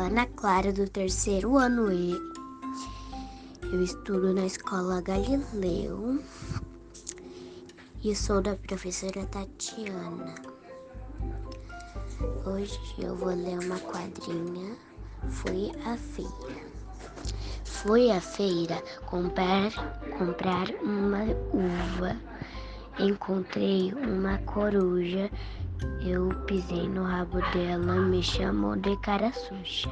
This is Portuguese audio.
Ana Clara, do terceiro ano E. Eu estudo na escola Galileu e sou da professora Tatiana. Hoje eu vou ler uma quadrinha. Fui à feira. Fui à feira comprar, comprar uma uva. Encontrei uma coruja. Eu pisei no rabo dela, me chamou de cara suja.